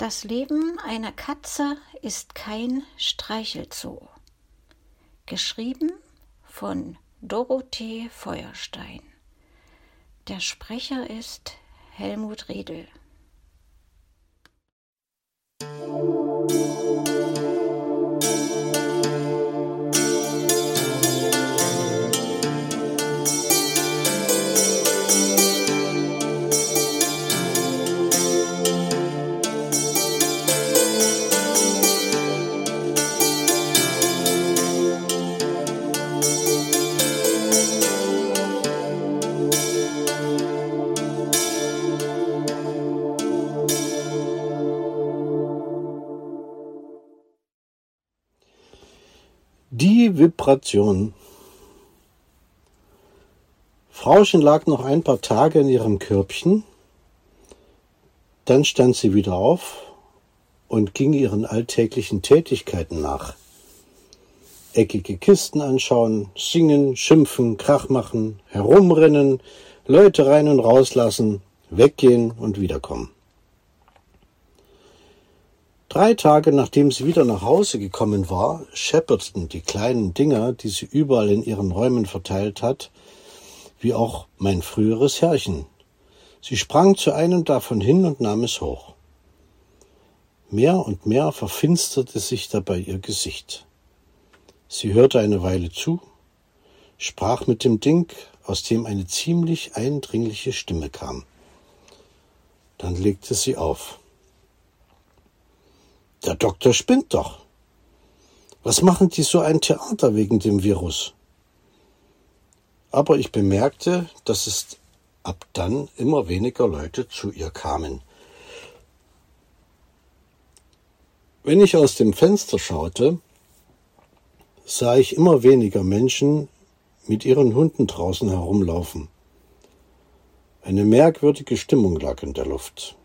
Das Leben einer Katze ist kein Streichelzoo. Geschrieben von Dorothee Feuerstein. Der Sprecher ist Helmut Riedel. Die Vibration. Frauchen lag noch ein paar Tage in ihrem Körbchen, dann stand sie wieder auf und ging ihren alltäglichen Tätigkeiten nach. Eckige Kisten anschauen, singen, schimpfen, Krach machen, herumrennen, Leute rein und rauslassen, weggehen und wiederkommen. Drei Tage nachdem sie wieder nach Hause gekommen war, schepperten die kleinen Dinger, die sie überall in ihren Räumen verteilt hat, wie auch mein früheres Herrchen. Sie sprang zu einem davon hin und nahm es hoch. Mehr und mehr verfinsterte sich dabei ihr Gesicht. Sie hörte eine Weile zu, sprach mit dem Ding, aus dem eine ziemlich eindringliche Stimme kam. Dann legte sie auf. Der Doktor spinnt doch. Was machen die so ein Theater wegen dem Virus? Aber ich bemerkte, dass es ab dann immer weniger Leute zu ihr kamen. Wenn ich aus dem Fenster schaute, sah ich immer weniger Menschen mit ihren Hunden draußen herumlaufen. Eine merkwürdige Stimmung lag in der Luft.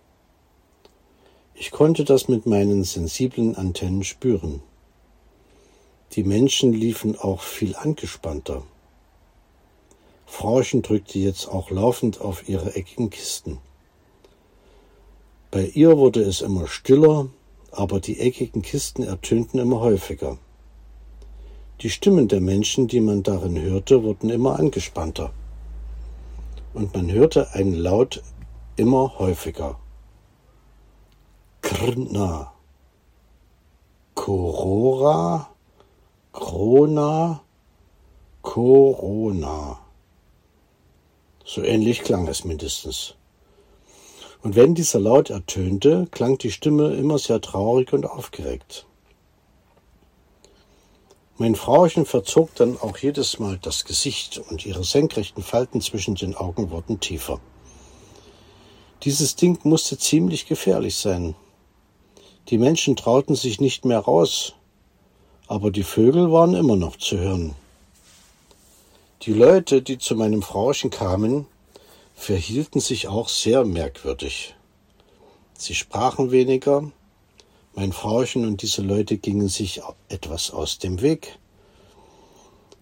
Ich konnte das mit meinen sensiblen Antennen spüren. Die Menschen liefen auch viel angespannter. Frauchen drückte jetzt auch laufend auf ihre eckigen Kisten. Bei ihr wurde es immer stiller, aber die eckigen Kisten ertönten immer häufiger. Die Stimmen der Menschen, die man darin hörte, wurden immer angespannter. Und man hörte einen Laut immer häufiger. Krna, Corora, Krona, Corona. So ähnlich klang es mindestens. Und wenn dieser Laut ertönte, klang die Stimme immer sehr traurig und aufgeregt. Mein Frauchen verzog dann auch jedes Mal das Gesicht und ihre senkrechten Falten zwischen den Augen wurden tiefer. Dieses Ding musste ziemlich gefährlich sein. Die Menschen trauten sich nicht mehr raus, aber die Vögel waren immer noch zu hören. Die Leute, die zu meinem Frauchen kamen, verhielten sich auch sehr merkwürdig. Sie sprachen weniger, mein Frauchen und diese Leute gingen sich etwas aus dem Weg.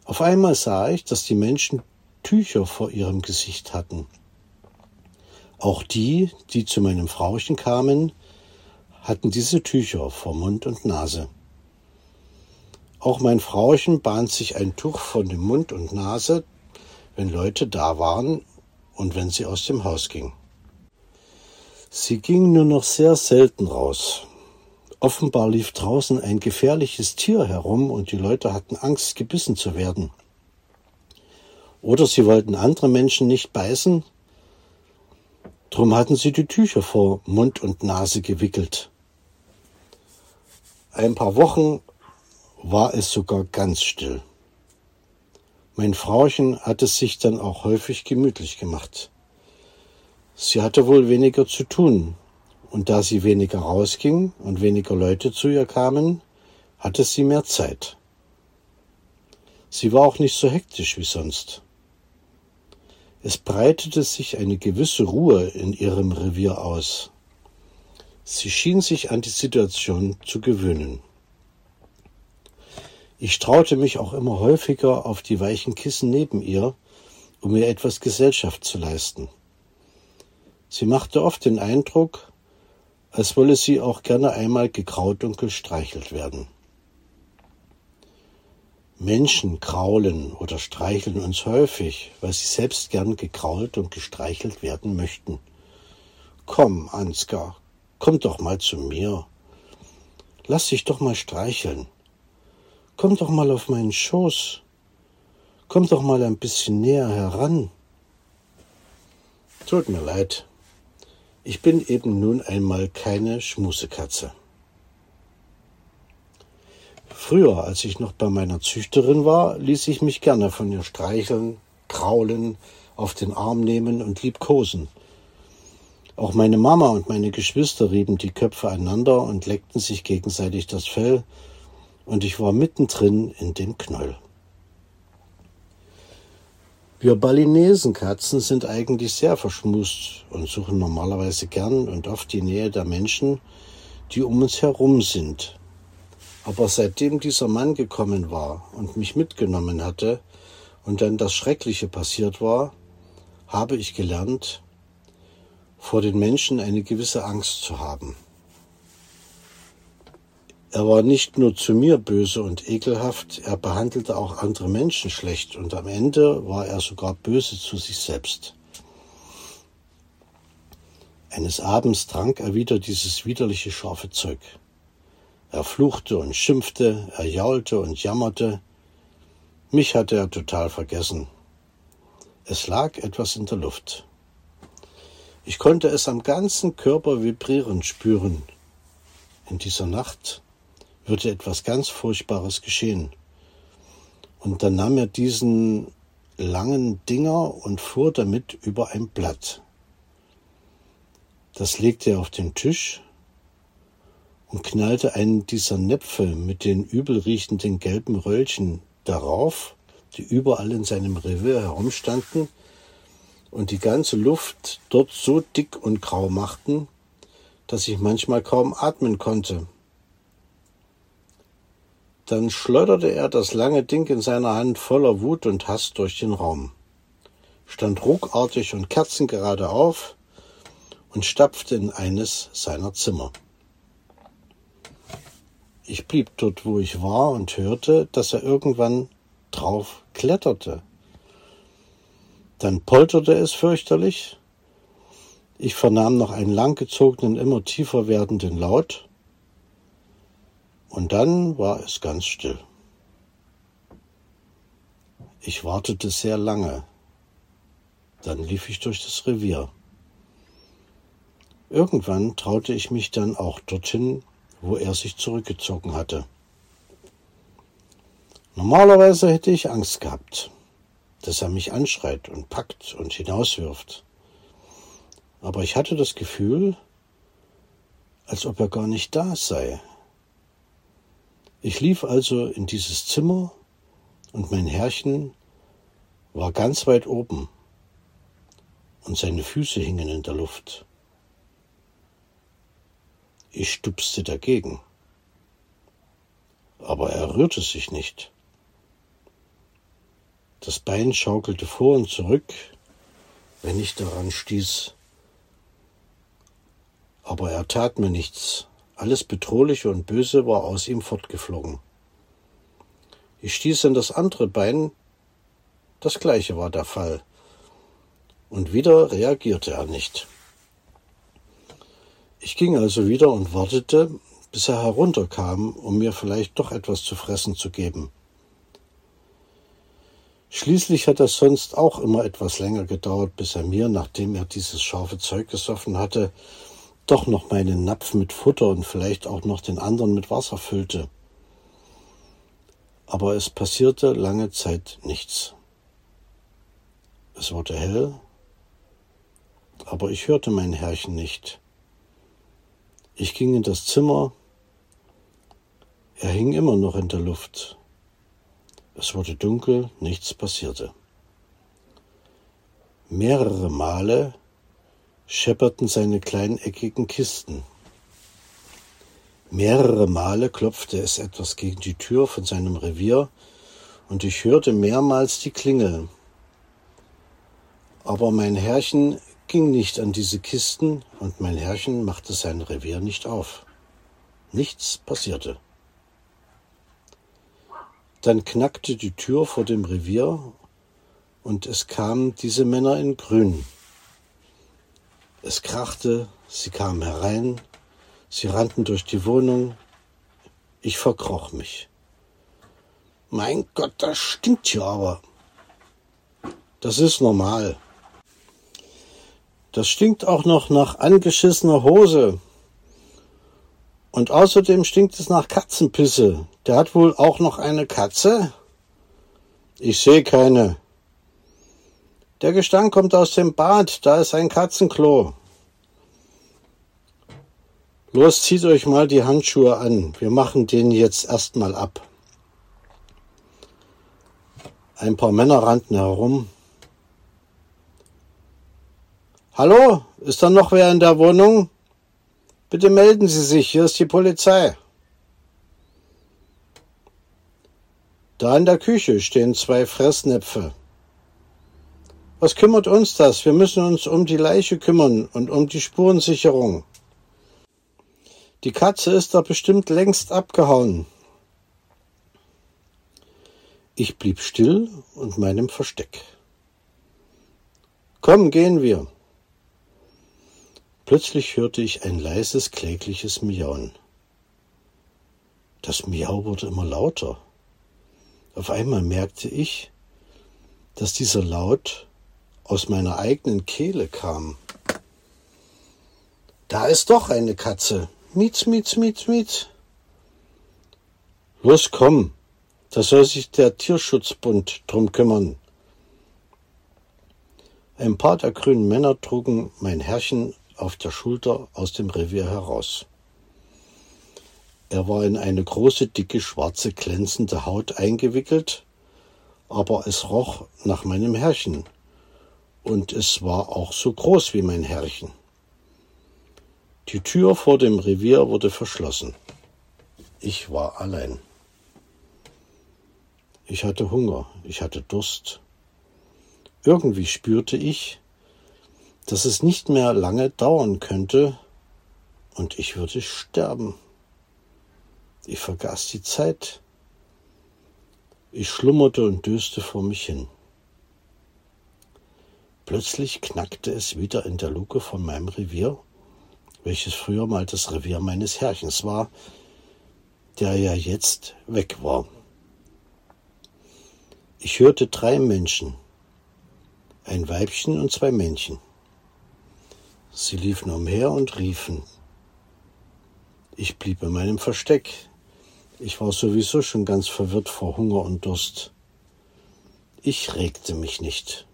Auf einmal sah ich, dass die Menschen Tücher vor ihrem Gesicht hatten. Auch die, die zu meinem Frauchen kamen, hatten diese Tücher vor Mund und Nase. Auch mein Frauchen bahnt sich ein Tuch von dem Mund und Nase, wenn Leute da waren und wenn sie aus dem Haus ging. Sie ging nur noch sehr selten raus. Offenbar lief draußen ein gefährliches Tier herum und die Leute hatten Angst, gebissen zu werden. Oder sie wollten andere Menschen nicht beißen, drum hatten sie die Tücher vor Mund und Nase gewickelt ein paar Wochen war es sogar ganz still. Mein Frauchen hat es sich dann auch häufig gemütlich gemacht. Sie hatte wohl weniger zu tun, und da sie weniger rausging und weniger Leute zu ihr kamen, hatte sie mehr Zeit. Sie war auch nicht so hektisch wie sonst. Es breitete sich eine gewisse Ruhe in ihrem Revier aus. Sie schien sich an die Situation zu gewöhnen. Ich traute mich auch immer häufiger auf die weichen Kissen neben ihr, um ihr etwas Gesellschaft zu leisten. Sie machte oft den Eindruck, als wolle sie auch gerne einmal gekraut und gestreichelt werden. Menschen kraulen oder streicheln uns häufig, weil sie selbst gern gekrault und gestreichelt werden möchten. Komm, Ansgar, komm doch mal zu mir. Lass dich doch mal streicheln. Komm doch mal auf meinen Schoß. Komm doch mal ein bisschen näher heran. Tut mir leid. Ich bin eben nun einmal keine Schmusekatze. Früher, als ich noch bei meiner Züchterin war, ließ ich mich gerne von ihr streicheln, kraulen, auf den Arm nehmen und liebkosen. Auch meine Mama und meine Geschwister rieben die Köpfe einander und leckten sich gegenseitig das Fell, und ich war mittendrin in dem Knäuel. Wir Balinesenkatzen sind eigentlich sehr verschmust und suchen normalerweise gern und oft die Nähe der Menschen, die um uns herum sind. Aber seitdem dieser Mann gekommen war und mich mitgenommen hatte und dann das Schreckliche passiert war, habe ich gelernt, vor den Menschen eine gewisse Angst zu haben. Er war nicht nur zu mir böse und ekelhaft, er behandelte auch andere Menschen schlecht und am Ende war er sogar böse zu sich selbst. Eines Abends trank er wieder dieses widerliche scharfe Zeug. Er fluchte und schimpfte, er jaulte und jammerte. Mich hatte er total vergessen. Es lag etwas in der Luft. Ich konnte es am ganzen Körper vibrieren spüren. In dieser Nacht würde etwas ganz Furchtbares geschehen. Und dann nahm er diesen langen Dinger und fuhr damit über ein Blatt. Das legte er auf den Tisch und knallte einen dieser Näpfe mit den übelriechenden gelben Röllchen darauf, die überall in seinem Revier herumstanden und die ganze Luft dort so dick und grau machten, dass ich manchmal kaum atmen konnte. Dann schleuderte er das lange Ding in seiner Hand voller Wut und Hass durch den Raum, stand ruckartig und kerzengerade auf und stapfte in eines seiner Zimmer. Ich blieb dort, wo ich war, und hörte, dass er irgendwann drauf kletterte. Dann polterte es fürchterlich. Ich vernahm noch einen langgezogenen, immer tiefer werdenden Laut. Und dann war es ganz still. Ich wartete sehr lange. Dann lief ich durch das Revier. Irgendwann traute ich mich dann auch dorthin, wo er sich zurückgezogen hatte. Normalerweise hätte ich Angst gehabt, dass er mich anschreit und packt und hinauswirft. Aber ich hatte das Gefühl, als ob er gar nicht da sei. Ich lief also in dieses Zimmer und mein Herrchen war ganz weit oben und seine Füße hingen in der Luft. Ich stupste dagegen. Aber er rührte sich nicht. Das Bein schaukelte vor und zurück, wenn ich daran stieß. Aber er tat mir nichts. Alles Bedrohliche und Böse war aus ihm fortgeflogen. Ich stieß an das andere Bein. Das gleiche war der Fall. Und wieder reagierte er nicht. Ich ging also wieder und wartete, bis er herunterkam, um mir vielleicht doch etwas zu fressen zu geben. Schließlich hat es sonst auch immer etwas länger gedauert, bis er mir, nachdem er dieses scharfe Zeug gesoffen hatte, doch noch meinen Napf mit Futter und vielleicht auch noch den anderen mit Wasser füllte. Aber es passierte lange Zeit nichts. Es wurde hell, aber ich hörte mein Herrchen nicht. Ich ging in das Zimmer. Er hing immer noch in der Luft. Es wurde dunkel, nichts passierte. Mehrere Male schepperten seine kleineckigen Kisten. Mehrere Male klopfte es etwas gegen die Tür von seinem Revier und ich hörte mehrmals die Klingel. Aber mein Herrchen ging nicht an diese Kisten und mein Herrchen machte sein Revier nicht auf. Nichts passierte. Dann knackte die Tür vor dem Revier und es kamen diese Männer in Grün. Es krachte, sie kamen herein, sie rannten durch die Wohnung. Ich verkroch mich. Mein Gott, das stinkt hier aber. Das ist normal. Das stinkt auch noch nach angeschissener Hose. Und außerdem stinkt es nach Katzenpisse. Der hat wohl auch noch eine Katze? Ich sehe keine. Der Gestank kommt aus dem Bad, da ist ein Katzenklo. Los, zieht euch mal die Handschuhe an. Wir machen den jetzt erstmal ab. Ein paar Männer rannten herum. Hallo, ist da noch wer in der Wohnung? Bitte melden Sie sich, hier ist die Polizei. Da in der Küche stehen zwei Fressnäpfe. Was kümmert uns das? Wir müssen uns um die Leiche kümmern und um die Spurensicherung. Die Katze ist da bestimmt längst abgehauen. Ich blieb still und meinem Versteck. Komm, gehen wir. Plötzlich hörte ich ein leises, klägliches Miauen. Das Miau wurde immer lauter. Auf einmal merkte ich, dass dieser Laut aus meiner eigenen Kehle kam. Da ist doch eine Katze. Mietz, mietz, mietz, mietz. Los, komm, da soll sich der Tierschutzbund drum kümmern. Ein paar der grünen Männer trugen mein Herrchen auf der Schulter aus dem Revier heraus. Er war in eine große, dicke, schwarze, glänzende Haut eingewickelt, aber es roch nach meinem Herrchen, und es war auch so groß wie mein Herrchen. Die Tür vor dem Revier wurde verschlossen. Ich war allein. Ich hatte Hunger, ich hatte Durst. Irgendwie spürte ich, dass es nicht mehr lange dauern könnte und ich würde sterben. Ich vergaß die Zeit. Ich schlummerte und döste vor mich hin. Plötzlich knackte es wieder in der Luke von meinem Revier, welches früher mal das Revier meines Herrchens war, der ja jetzt weg war. Ich hörte drei Menschen, ein Weibchen und zwei Männchen. Sie liefen umher und riefen. Ich blieb in meinem Versteck. Ich war sowieso schon ganz verwirrt vor Hunger und Durst. Ich regte mich nicht.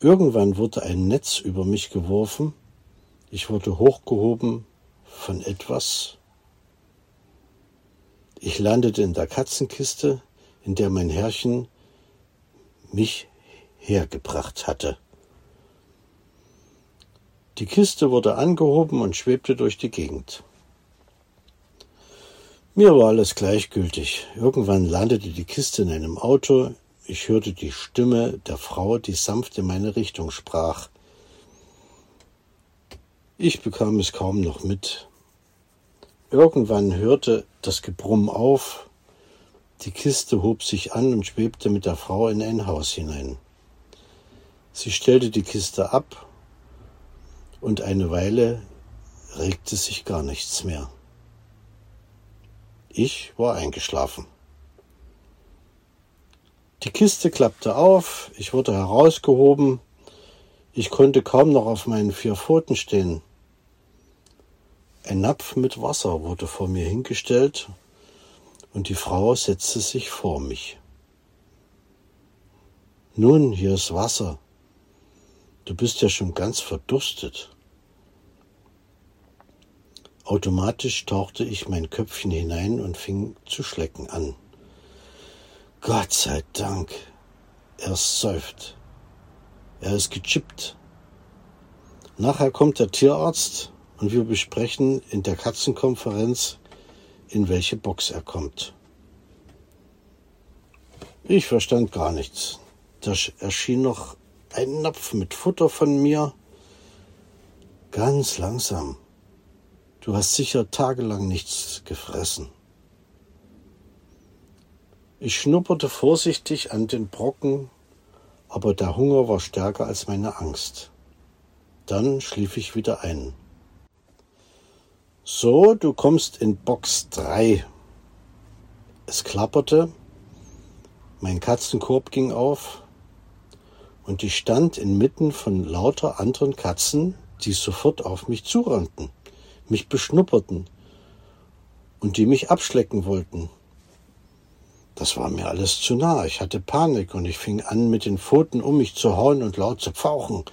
Irgendwann wurde ein Netz über mich geworfen, ich wurde hochgehoben von etwas. Ich landete in der Katzenkiste, in der mein Herrchen mich hergebracht hatte. Die Kiste wurde angehoben und schwebte durch die Gegend. Mir war alles gleichgültig. Irgendwann landete die Kiste in einem Auto, ich hörte die Stimme der Frau, die sanft in meine Richtung sprach. Ich bekam es kaum noch mit. Irgendwann hörte das Gebrumm auf, die Kiste hob sich an und schwebte mit der Frau in ein Haus hinein. Sie stellte die Kiste ab, und eine Weile regte sich gar nichts mehr. Ich war eingeschlafen. Die Kiste klappte auf, ich wurde herausgehoben, ich konnte kaum noch auf meinen vier Pfoten stehen. Ein Napf mit Wasser wurde vor mir hingestellt und die Frau setzte sich vor mich. Nun, hier ist Wasser. Du bist ja schon ganz verdurstet. Automatisch tauchte ich mein Köpfchen hinein und fing zu schlecken an. Gott sei Dank. Er säuft. Er ist gechippt. Nachher kommt der Tierarzt und wir besprechen in der Katzenkonferenz, in welche Box er kommt. Ich verstand gar nichts. Da erschien noch einen Napf mit Futter von mir. Ganz langsam. Du hast sicher tagelang nichts gefressen. Ich schnupperte vorsichtig an den Brocken, aber der Hunger war stärker als meine Angst. Dann schlief ich wieder ein. So, du kommst in Box 3. Es klapperte, mein Katzenkorb ging auf und ich stand inmitten von lauter anderen Katzen, die sofort auf mich zurannten, mich beschnupperten und die mich abschlecken wollten. Das war mir alles zu nah. Ich hatte Panik und ich fing an, mit den Pfoten um mich zu hauen und laut zu pfauchen.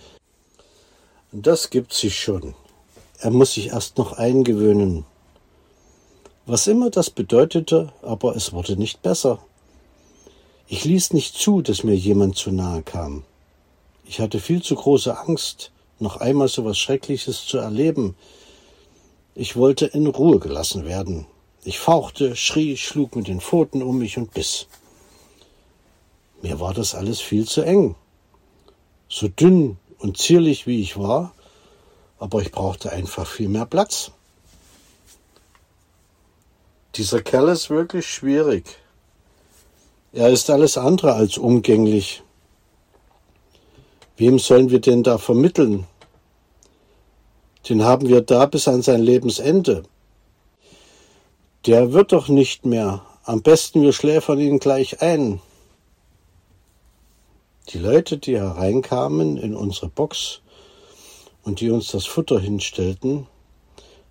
Das gibt sich schon. Er muss sich erst noch eingewöhnen. Was immer das bedeutete, aber es wurde nicht besser. Ich ließ nicht zu, dass mir jemand zu nahe kam. Ich hatte viel zu große Angst, noch einmal so was Schreckliches zu erleben. Ich wollte in Ruhe gelassen werden. Ich fauchte, schrie, schlug mit den Pfoten um mich und biss. Mir war das alles viel zu eng. So dünn und zierlich wie ich war, aber ich brauchte einfach viel mehr Platz. Dieser Kerl ist wirklich schwierig. Er ist alles andere als umgänglich. Wem sollen wir denn da vermitteln? Den haben wir da bis an sein Lebensende. Der wird doch nicht mehr. Am besten wir schläfern ihn gleich ein. Die Leute, die hereinkamen in unsere Box, und die uns das Futter hinstellten,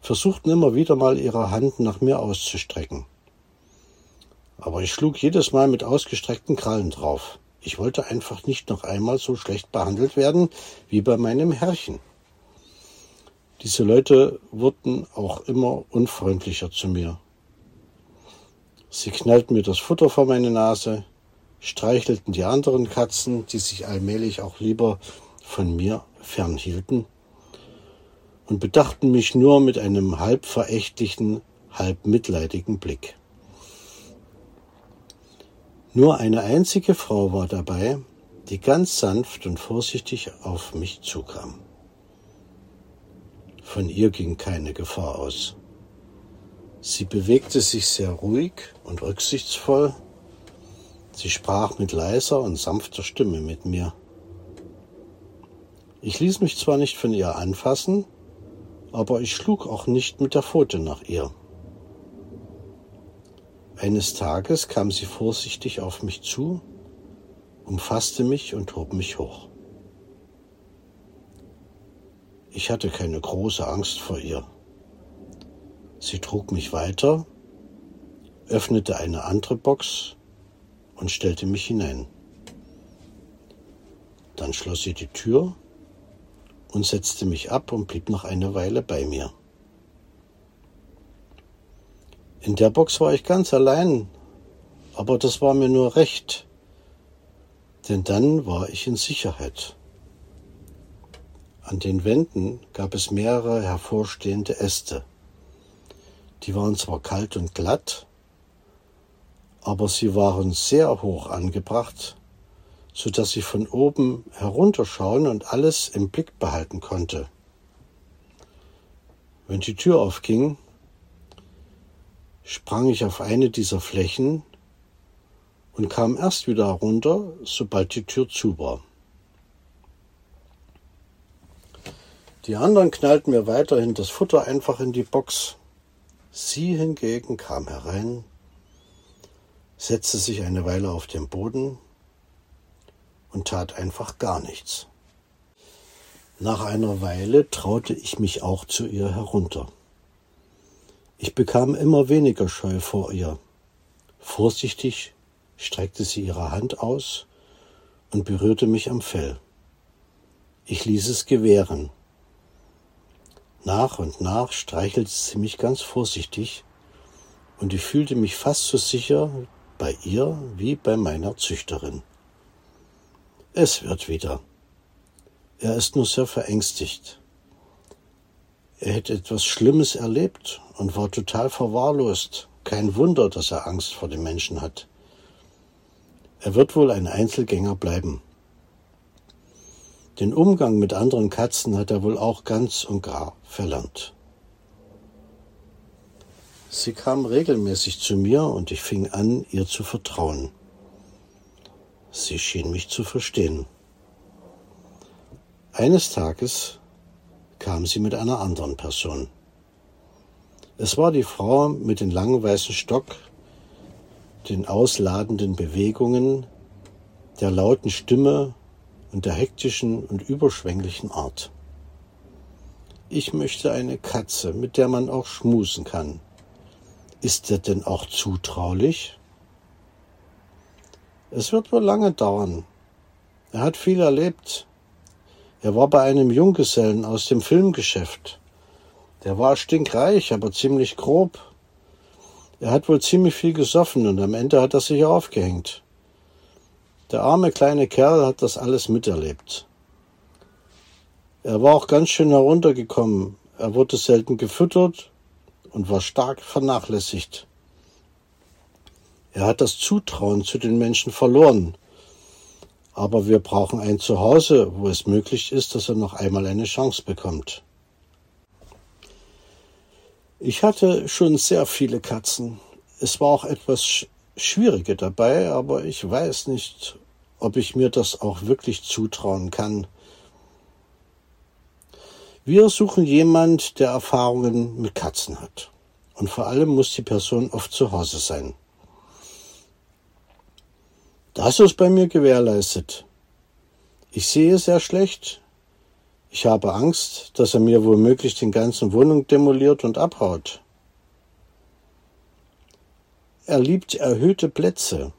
versuchten immer wieder mal ihre Hand nach mir auszustrecken. Aber ich schlug jedes Mal mit ausgestreckten Krallen drauf. Ich wollte einfach nicht noch einmal so schlecht behandelt werden wie bei meinem Herrchen. Diese Leute wurden auch immer unfreundlicher zu mir. Sie knallten mir das Futter vor meine Nase, streichelten die anderen Katzen, die sich allmählich auch lieber von mir fernhielten, und bedachten mich nur mit einem halb verächtlichen, halb mitleidigen Blick. Nur eine einzige Frau war dabei, die ganz sanft und vorsichtig auf mich zukam. Von ihr ging keine Gefahr aus. Sie bewegte sich sehr ruhig und rücksichtsvoll. Sie sprach mit leiser und sanfter Stimme mit mir. Ich ließ mich zwar nicht von ihr anfassen, aber ich schlug auch nicht mit der Pfote nach ihr. Eines Tages kam sie vorsichtig auf mich zu, umfasste mich und hob mich hoch. Ich hatte keine große Angst vor ihr. Sie trug mich weiter, öffnete eine andere Box und stellte mich hinein. Dann schloss sie die Tür und setzte mich ab und blieb noch eine Weile bei mir. In der Box war ich ganz allein, aber das war mir nur recht, denn dann war ich in Sicherheit. An den Wänden gab es mehrere hervorstehende Äste. Die waren zwar kalt und glatt, aber sie waren sehr hoch angebracht so dass ich von oben herunterschauen und alles im Blick behalten konnte. Wenn die Tür aufging, sprang ich auf eine dieser Flächen und kam erst wieder herunter, sobald die Tür zu war. Die anderen knallten mir weiterhin das Futter einfach in die Box. Sie hingegen kam herein, setzte sich eine Weile auf den Boden und tat einfach gar nichts. Nach einer Weile traute ich mich auch zu ihr herunter. Ich bekam immer weniger Scheu vor ihr. Vorsichtig streckte sie ihre Hand aus und berührte mich am Fell. Ich ließ es gewähren. Nach und nach streichelte sie mich ganz vorsichtig, und ich fühlte mich fast so sicher bei ihr wie bei meiner Züchterin. Es wird wieder. Er ist nur sehr verängstigt. Er hätte etwas Schlimmes erlebt und war total verwahrlost. Kein Wunder, dass er Angst vor den Menschen hat. Er wird wohl ein Einzelgänger bleiben. Den Umgang mit anderen Katzen hat er wohl auch ganz und gar verlernt. Sie kam regelmäßig zu mir und ich fing an, ihr zu vertrauen. Sie schien mich zu verstehen. Eines Tages kam sie mit einer anderen Person. Es war die Frau mit dem langen weißen Stock, den ausladenden Bewegungen, der lauten Stimme und der hektischen und überschwänglichen Art. Ich möchte eine Katze, mit der man auch schmusen kann. Ist er denn auch zutraulich? Es wird wohl lange dauern. Er hat viel erlebt. Er war bei einem Junggesellen aus dem Filmgeschäft. Der war stinkreich, aber ziemlich grob. Er hat wohl ziemlich viel gesoffen und am Ende hat er sich aufgehängt. Der arme kleine Kerl hat das alles miterlebt. Er war auch ganz schön heruntergekommen. Er wurde selten gefüttert und war stark vernachlässigt. Er hat das Zutrauen zu den Menschen verloren. Aber wir brauchen ein Zuhause, wo es möglich ist, dass er noch einmal eine Chance bekommt. Ich hatte schon sehr viele Katzen. Es war auch etwas Schwierige dabei, aber ich weiß nicht, ob ich mir das auch wirklich zutrauen kann. Wir suchen jemand, der Erfahrungen mit Katzen hat. Und vor allem muss die Person oft zu Hause sein. Das ist bei mir gewährleistet. Ich sehe sehr schlecht. Ich habe Angst, dass er mir womöglich den ganzen Wohnung demoliert und abhaut. Er liebt erhöhte Plätze.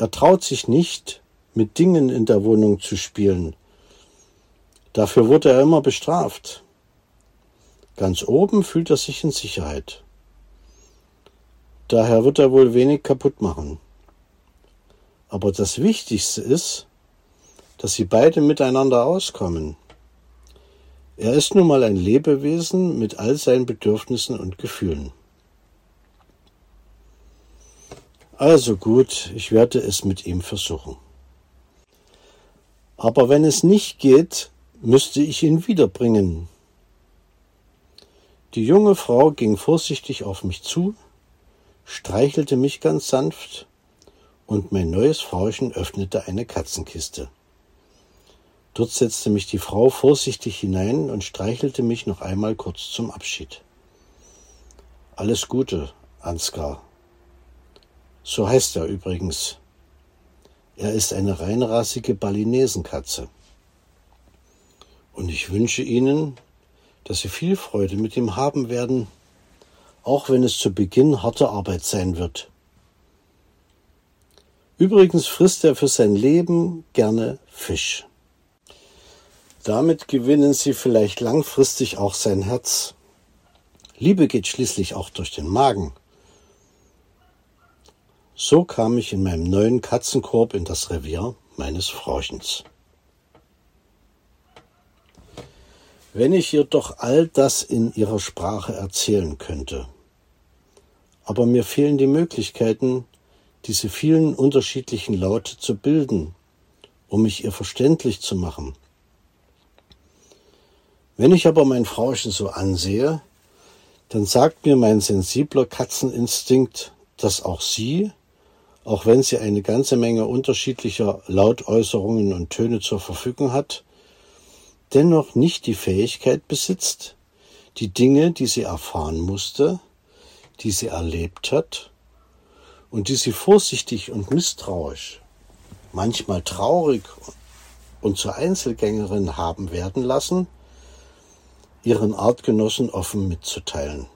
Er traut sich nicht, mit Dingen in der Wohnung zu spielen. Dafür wurde er immer bestraft. Ganz oben fühlt er sich in Sicherheit. Daher wird er wohl wenig kaputt machen. Aber das Wichtigste ist, dass sie beide miteinander auskommen. Er ist nun mal ein Lebewesen mit all seinen Bedürfnissen und Gefühlen. Also gut, ich werde es mit ihm versuchen. Aber wenn es nicht geht, müsste ich ihn wiederbringen. Die junge Frau ging vorsichtig auf mich zu, streichelte mich ganz sanft, und mein neues Frauchen öffnete eine Katzenkiste. Dort setzte mich die Frau vorsichtig hinein und streichelte mich noch einmal kurz zum Abschied. Alles Gute, Ansgar, so heißt er übrigens. Er ist eine reinrassige Balinesenkatze. Und ich wünsche Ihnen, dass Sie viel Freude mit ihm haben werden, auch wenn es zu Beginn harte Arbeit sein wird. Übrigens frisst er für sein Leben gerne Fisch. Damit gewinnen Sie vielleicht langfristig auch sein Herz. Liebe geht schließlich auch durch den Magen. So kam ich in meinem neuen Katzenkorb in das Revier meines Frauchens. Wenn ich ihr doch all das in ihrer Sprache erzählen könnte. Aber mir fehlen die Möglichkeiten, diese vielen unterschiedlichen Laute zu bilden, um mich ihr verständlich zu machen. Wenn ich aber mein Frauchen so ansehe, dann sagt mir mein sensibler Katzeninstinkt, dass auch sie auch wenn sie eine ganze Menge unterschiedlicher Lautäußerungen und Töne zur Verfügung hat, dennoch nicht die Fähigkeit besitzt, die Dinge, die sie erfahren musste, die sie erlebt hat und die sie vorsichtig und misstrauisch, manchmal traurig und zur Einzelgängerin haben werden lassen, ihren Artgenossen offen mitzuteilen.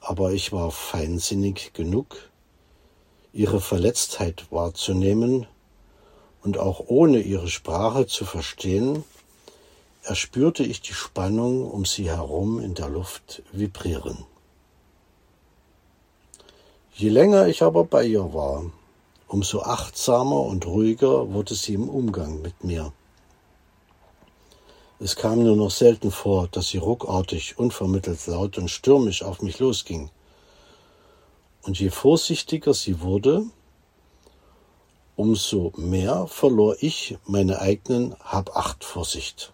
Aber ich war feinsinnig genug, ihre Verletztheit wahrzunehmen und auch ohne ihre Sprache zu verstehen, erspürte ich die Spannung um sie herum in der Luft vibrieren. Je länger ich aber bei ihr war, umso achtsamer und ruhiger wurde sie im Umgang mit mir. Es kam nur noch selten vor, dass sie ruckartig, unvermittelt laut und stürmisch auf mich losging. Und je vorsichtiger sie wurde, umso mehr verlor ich meine eigenen Hab-Acht-Vorsicht.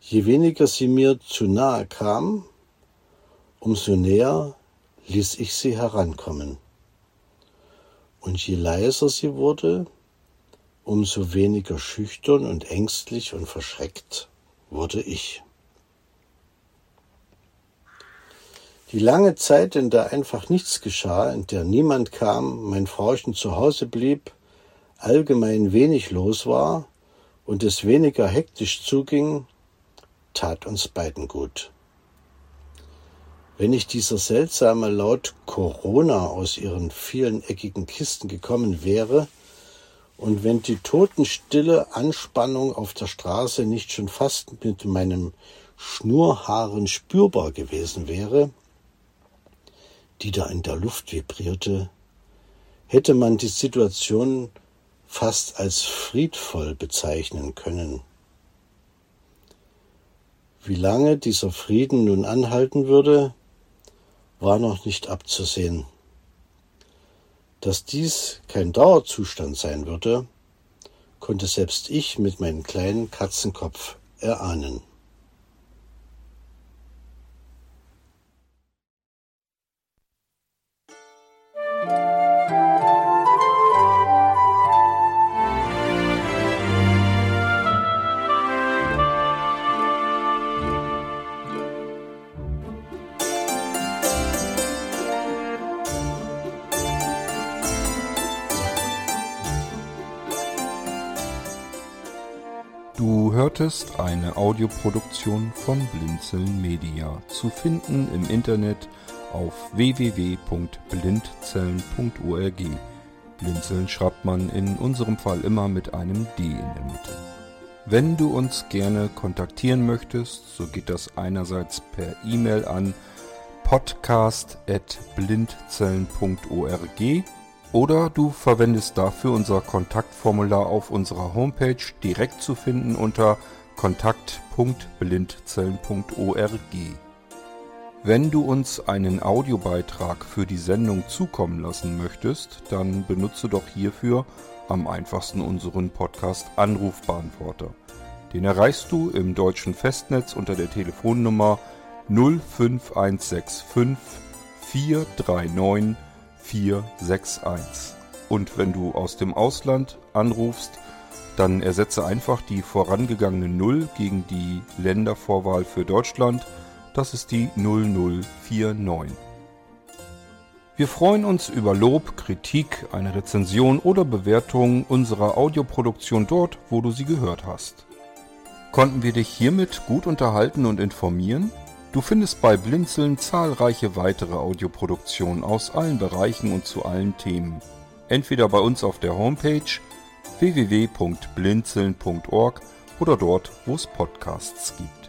Je weniger sie mir zu nahe kam, umso näher ließ ich sie herankommen. Und je leiser sie wurde, umso weniger schüchtern und ängstlich und verschreckt wurde ich. Die lange Zeit, in der einfach nichts geschah, in der niemand kam, mein Frauchen zu Hause blieb, allgemein wenig los war und es weniger hektisch zuging, tat uns beiden gut. Wenn nicht dieser seltsame Laut Corona aus ihren vielen eckigen Kisten gekommen wäre, und wenn die totenstille Anspannung auf der Straße nicht schon fast mit meinem Schnurhaaren spürbar gewesen wäre, die da in der Luft vibrierte, hätte man die Situation fast als friedvoll bezeichnen können. Wie lange dieser Frieden nun anhalten würde, war noch nicht abzusehen. Dass dies kein Dauerzustand sein würde, konnte selbst ich mit meinem kleinen Katzenkopf erahnen. Audioproduktion von Blinzeln Media, zu finden im Internet auf www.blindzellen.org. Blinzeln schreibt man in unserem Fall immer mit einem D in der Mitte. Wenn du uns gerne kontaktieren möchtest, so geht das einerseits per E-Mail an podcast.blindzellen.org oder du verwendest dafür unser Kontaktformular auf unserer Homepage direkt zu finden unter kontakt.blindzellen.org. Wenn du uns einen Audiobeitrag für die Sendung zukommen lassen möchtest, dann benutze doch hierfür am einfachsten unseren Podcast Anrufbeantworter. Den erreichst du im deutschen Festnetz unter der Telefonnummer 05165 439 461. Und wenn du aus dem Ausland anrufst, dann ersetze einfach die vorangegangene 0 gegen die Ländervorwahl für Deutschland. Das ist die 0049. Wir freuen uns über Lob, Kritik, eine Rezension oder Bewertung unserer Audioproduktion dort, wo du sie gehört hast. Konnten wir dich hiermit gut unterhalten und informieren? Du findest bei Blinzeln zahlreiche weitere Audioproduktionen aus allen Bereichen und zu allen Themen. Entweder bei uns auf der Homepage www.blinzeln.org oder dort, wo es Podcasts gibt.